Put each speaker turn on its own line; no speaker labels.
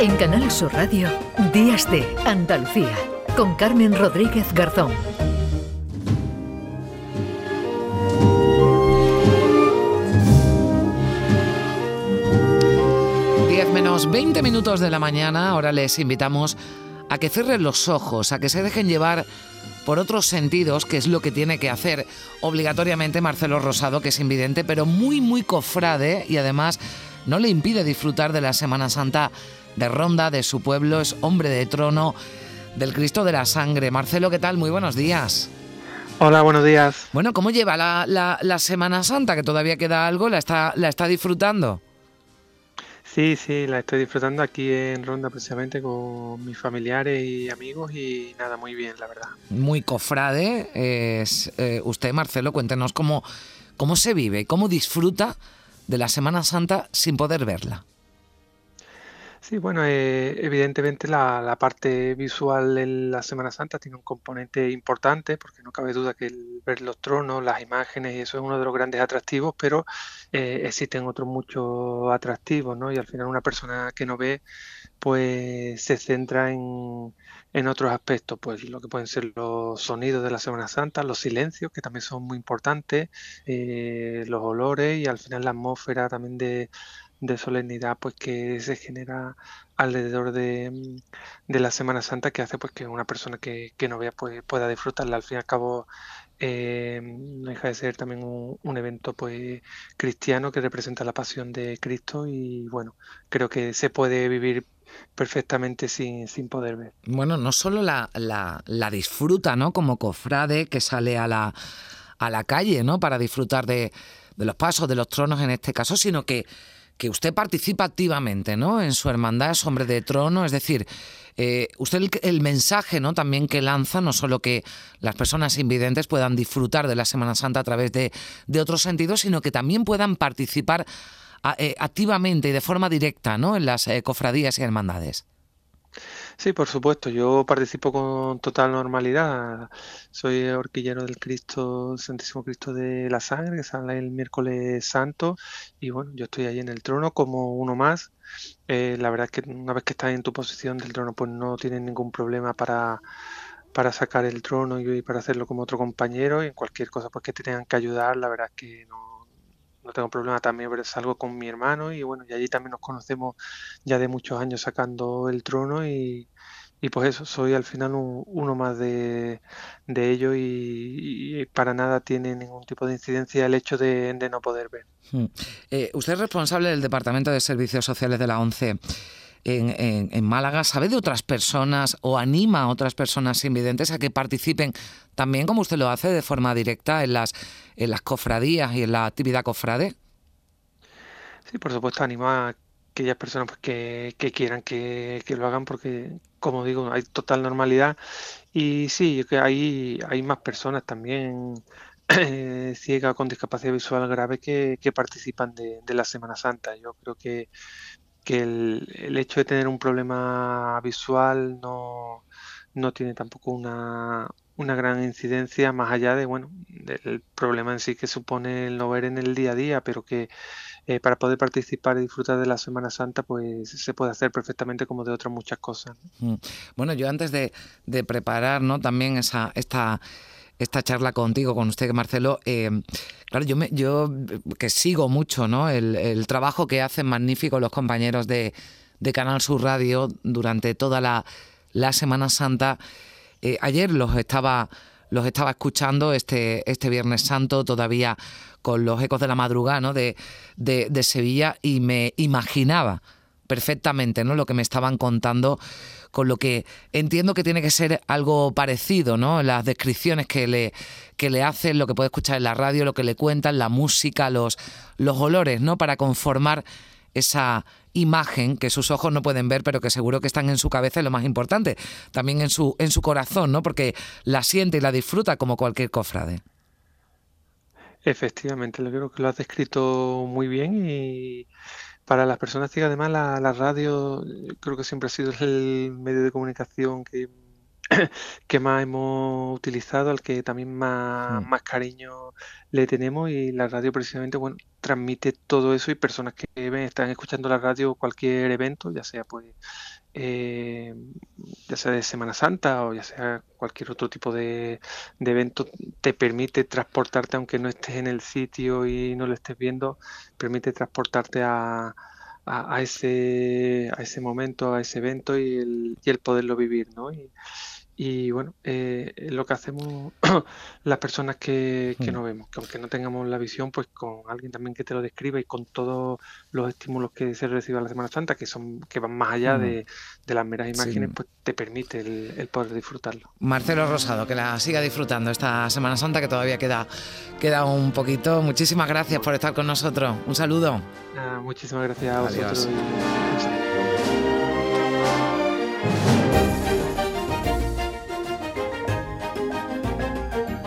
En Canal Sur Radio, Días de Andalucía, con Carmen Rodríguez Garzón.
10 menos 20 minutos de la mañana, ahora les invitamos a que cierren los ojos, a que se dejen llevar por otros sentidos, que es lo que tiene que hacer obligatoriamente Marcelo Rosado, que es invidente, pero muy, muy cofrade y además no le impide disfrutar de la Semana Santa de Ronda, de su pueblo, es hombre de trono del Cristo de la Sangre. Marcelo, ¿qué tal? Muy buenos días.
Hola, buenos días.
Bueno, ¿cómo lleva la, la, Semana Santa? Que todavía queda algo, ¿la está, la está disfrutando?
Sí, sí, la estoy disfrutando aquí en Ronda precisamente con mis familiares y amigos y nada, muy bien, la verdad.
Muy cofrade es eh, usted, Marcelo, cuéntenos cómo, cómo se vive, cómo disfruta de la Semana Santa sin poder verla.
Sí, bueno, eh, evidentemente la, parte visual de la Semana Santa tiene un componente importante, porque no cabe duda que el ver los tronos, las imágenes, y eso es uno de los grandes atractivos, pero eh, existen otros muchos atractivos, ¿no? Y al final una persona que no ve, pues se centra en, en otros aspectos, pues lo que pueden ser los sonidos de la Semana Santa, los silencios, que también son muy importantes, eh, los olores y al final la atmósfera también de de solemnidad pues que se genera alrededor de, mm, de, la Semana Santa que hace pues que una persona que, que no vea pues, pueda disfrutarla. Al fin y al cabo eh, no deja de ser también un, evento pues cristiano que representa la pasión de Cristo y bueno, creo que se puede vivir perfectamente sin, sin poder ver.
Bueno, no solo la, la, la disfruta, ¿no? Como cofrade que sale a la, a la calle, ¿no? Para disfrutar de, de los pasos, de los tronos en este caso, sino que que usted participa activamente ¿no? en su hermandad, es hombre de trono, es decir, eh, usted el, mensaje ¿no? también que lanza, no solo que las personas invidentes puedan disfrutar de la Semana Santa a través de, de otros sentidos, sino que también puedan participar eh, activamente y de forma directa ¿no? en las eh, cofradías y hermandades.
Sí, por supuesto, yo participo con total normalidad. Soy horquillero del Cristo, Santísimo Cristo de la Sangre, que sale el miércoles santo, y bueno, yo estoy ahí en el trono como uno más. Eh, la verdad es que una vez que estás en tu posición del trono, pues no tienes ningún problema para, para sacar el trono y para hacerlo como otro compañero, y en cualquier cosa pues que te tengan que ayudar, la verdad es que no, no tengo problema también, pero salgo con mi hermano y bueno, y allí también nos conocemos ya de muchos años sacando el trono y, y pues eso, soy al final uno más de, de ello y, para nada tiene ningún tipo de incidencia el hecho de, no poder ver. Hmm.
Eh, usted es responsable del Departamento de Servicios Sociales de la ONCE. En, Málaga, ¿sabe de otras personas o anima a otras personas invidentes a que participen también, como usted lo hace, de forma directa en las, en las cofradías y en la actividad cofrade?
Sí, por supuesto, anima a aquellas personas pues, que, quieran que, lo hagan porque, como digo, hay total normalidad. Y sí, que hay, hay más personas también eh, ciegas con discapacidad visual grave que, participan de, la Semana Santa. Yo creo que, que el, hecho de tener un problema visual no, no tiene tampoco una, una gran incidencia más allá de bueno del problema en sí que supone el no ver en el día a día pero que eh, para poder participar y disfrutar de la Semana Santa, pues se puede hacer perfectamente como de otras muchas cosas.
Mm. Bueno, yo antes de, preparar ¿no? también esa, esta, esta charla contigo, con usted, Marcelo, eh, claro, yo, me, yo que sigo mucho ¿no? el, trabajo que hacen magnífico los compañeros de, Canal Sur Radio durante toda la, Semana Santa. Eh, ayer los estaba los estaba escuchando este, este Viernes Santo todavía con los ecos de la madrugada de, de, Sevilla y me imaginaba perfectamente ¿no? lo que me estaban contando con lo que entiendo que tiene que ser algo parecido, ¿no? Las descripciones que le, que le hacen, lo que puede escuchar en la radio, lo que le cuentan, la música, los, los olores, ¿no? Para conformar esa imagen que sus ojos no pueden ver, pero que seguro que están en su cabeza y lo más importante, también en su, en su corazón, ¿no? Porque la siente y la disfruta como cualquier cofrade.
Efectivamente, lo creo que lo has descrito muy bien y para las personas que además la, la radio creo que siempre ha sido el medio de comunicación que que más hemos utilizado, al que también más,
Mm.
más cariño le tenemos y la radio precisamente, bueno, transmite todo eso y personas que ven, están escuchando la radio cualquier evento, ya sea pues eh, ya sea de Semana Santa o ya sea cualquier otro tipo de, evento, te permite transportarte, aunque no estés en el sitio y no lo estés viendo, permite transportarte a, a, a ese, a ese momento, a ese evento y el, y el poderlo vivir, ¿no? Y, y bueno, eh, lo que hacemos las personas que, que
Mm.
no vemos, que aunque no tengamos la visión, pues con alguien también que te lo describa y con todos los estímulos que se recibe a la Semana Santa, que son que van más allá
Mm.
de, de las meras
Sí.
imágenes, pues te permite el, el poder disfrutarlo.
Marcelo Rosado, que la siga disfrutando esta Semana Santa que todavía queda, queda un poquito. Muchísimas gracias por estar con nosotros. Un saludo.
Nada, muchísimas gracias a
Adiós.
vosotros.